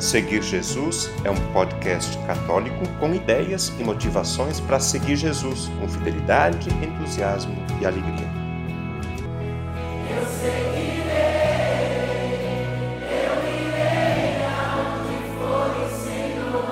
Seguir Jesus é um podcast católico com ideias e motivações para seguir Jesus com fidelidade, entusiasmo e alegria. Eu seguirei, eu irei aonde for o Senhor.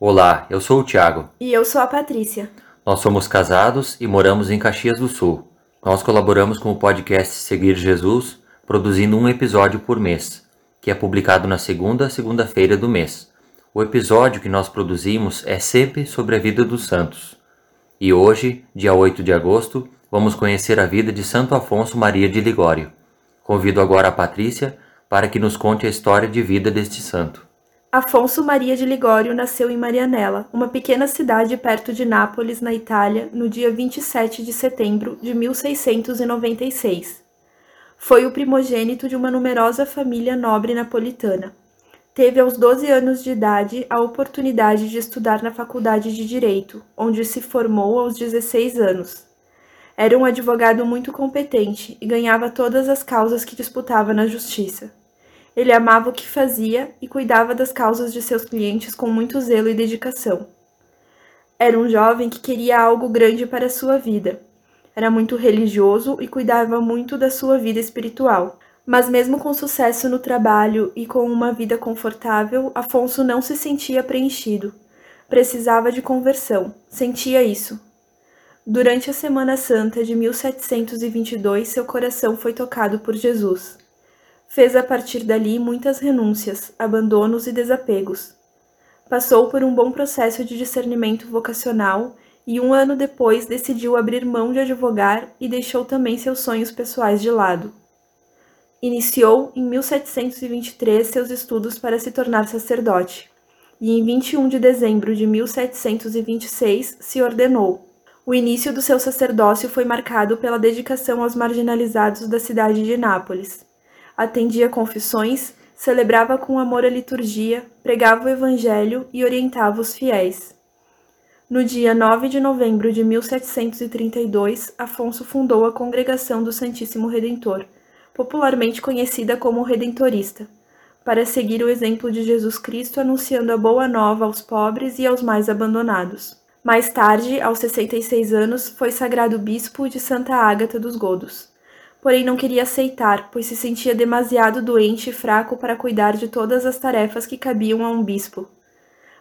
Olá, eu sou o Tiago. E eu sou a Patrícia. Nós somos casados e moramos em Caxias do Sul. Nós colaboramos com o podcast Seguir Jesus produzindo um episódio por mês, que é publicado na segunda segunda-feira do mês. O episódio que nós produzimos é sempre sobre a vida dos santos. E hoje, dia 8 de agosto, vamos conhecer a vida de Santo Afonso Maria de Ligório. Convido agora a Patrícia para que nos conte a história de vida deste santo. Afonso Maria de Ligório nasceu em Marianella, uma pequena cidade perto de Nápoles, na Itália, no dia 27 de setembro de 1696. Foi o primogênito de uma numerosa família nobre napolitana. Teve aos 12 anos de idade a oportunidade de estudar na Faculdade de Direito, onde se formou aos 16 anos. Era um advogado muito competente e ganhava todas as causas que disputava na justiça. Ele amava o que fazia e cuidava das causas de seus clientes com muito zelo e dedicação. Era um jovem que queria algo grande para sua vida era muito religioso e cuidava muito da sua vida espiritual. Mas, mesmo com sucesso no trabalho e com uma vida confortável, Afonso não se sentia preenchido. Precisava de conversão, sentia isso. Durante a Semana Santa de 1722, seu coração foi tocado por Jesus. Fez a partir dali muitas renúncias, abandonos e desapegos. Passou por um bom processo de discernimento vocacional e um ano depois decidiu abrir mão de advogar e deixou também seus sonhos pessoais de lado. Iniciou em 1723 seus estudos para se tornar sacerdote, e em 21 de dezembro de 1726 se ordenou. O início do seu sacerdócio foi marcado pela dedicação aos marginalizados da cidade de Nápoles. Atendia confissões, celebrava com amor a liturgia, pregava o evangelho e orientava os fiéis. No dia 9 de novembro de 1732, Afonso fundou a Congregação do Santíssimo Redentor, popularmente conhecida como Redentorista, para seguir o exemplo de Jesus Cristo anunciando a boa nova aos pobres e aos mais abandonados. Mais tarde, aos 66 anos, foi sagrado bispo de Santa Ágata dos Godos. Porém, não queria aceitar, pois se sentia demasiado doente e fraco para cuidar de todas as tarefas que cabiam a um bispo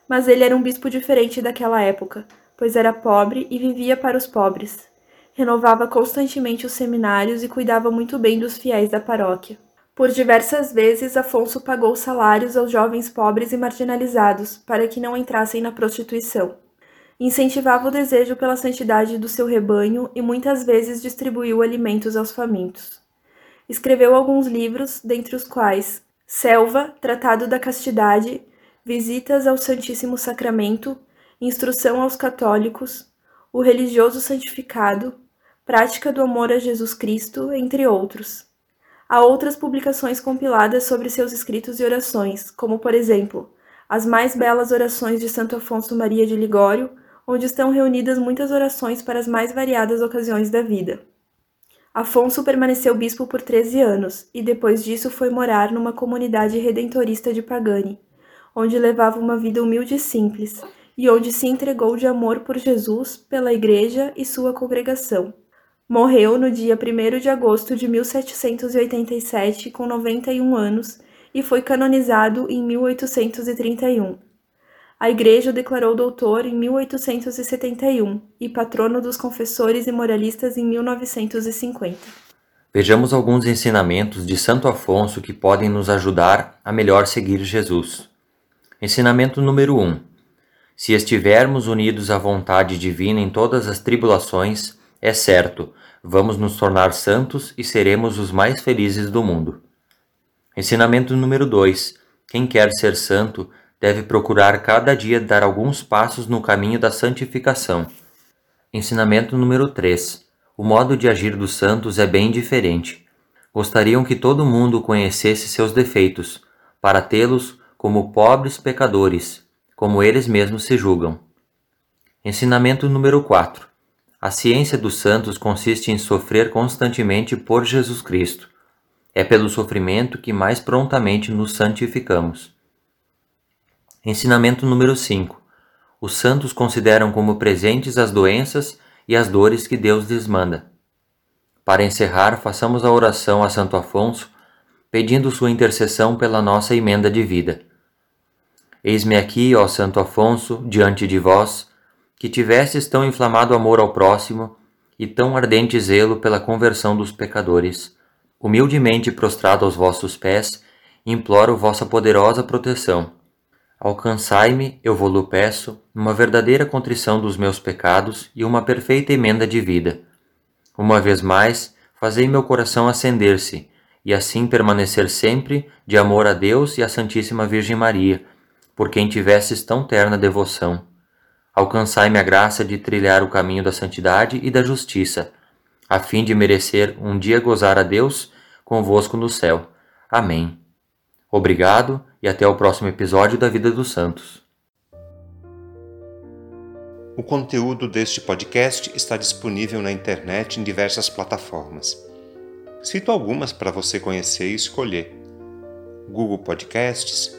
mas ele era um bispo diferente daquela época, pois era pobre e vivia para os pobres. Renovava constantemente os seminários e cuidava muito bem dos fiéis da paróquia. Por diversas vezes, Afonso pagou salários aos jovens pobres e marginalizados para que não entrassem na prostituição. Incentivava o desejo pela santidade do seu rebanho e muitas vezes distribuiu alimentos aos famintos. Escreveu alguns livros, dentre os quais Selva, Tratado da Castidade visitas ao Santíssimo Sacramento, instrução aos católicos, o religioso santificado, prática do amor a Jesus Cristo, entre outros. Há outras publicações compiladas sobre seus escritos e orações, como, por exemplo, As Mais Belas Orações de Santo Afonso Maria de Ligório, onde estão reunidas muitas orações para as mais variadas ocasiões da vida. Afonso permaneceu bispo por 13 anos e depois disso foi morar numa comunidade redentorista de Pagani, onde levava uma vida humilde e simples, e onde se entregou de amor por Jesus, pela Igreja e sua congregação. Morreu no dia 1 de agosto de 1787, com 91 anos, e foi canonizado em 1831. A Igreja o declarou doutor em 1871 e patrono dos confessores e moralistas em 1950. Vejamos alguns ensinamentos de Santo Afonso que podem nos ajudar a melhor seguir Jesus. Ensinamento número 1. Um. Se estivermos unidos à vontade divina em todas as tribulações, é certo, vamos nos tornar santos e seremos os mais felizes do mundo. Ensinamento número 2. Quem quer ser santo deve procurar cada dia dar alguns passos no caminho da santificação. Ensinamento número 3. O modo de agir dos santos é bem diferente. Gostariam que todo mundo conhecesse seus defeitos, para tê-los como pobres pecadores, como eles mesmos se julgam. Ensinamento número 4. A ciência dos santos consiste em sofrer constantemente por Jesus Cristo. É pelo sofrimento que mais prontamente nos santificamos. Ensinamento número 5. Os santos consideram como presentes as doenças e as dores que Deus lhes manda. Para encerrar, façamos a oração a Santo Afonso, pedindo sua intercessão pela nossa emenda de vida. Eis-me aqui, ó Santo Afonso, diante de vós, que tivestes tão inflamado amor ao próximo e tão ardente zelo pela conversão dos pecadores. Humildemente prostrado aos vossos pés, imploro vossa poderosa proteção. Alcançai-me, eu vou-lo peço, uma verdadeira contrição dos meus pecados e uma perfeita emenda de vida. Uma vez mais, fazei meu coração acender-se, e assim permanecer sempre de amor a Deus e à Santíssima Virgem Maria, por quem tivesses tão terna devoção. Alcançai-me a graça de trilhar o caminho da santidade e da justiça, a fim de merecer um dia gozar a Deus convosco no céu. Amém. Obrigado e até o próximo episódio da Vida dos Santos. O conteúdo deste podcast está disponível na internet em diversas plataformas. Cito algumas para você conhecer e escolher: Google Podcasts,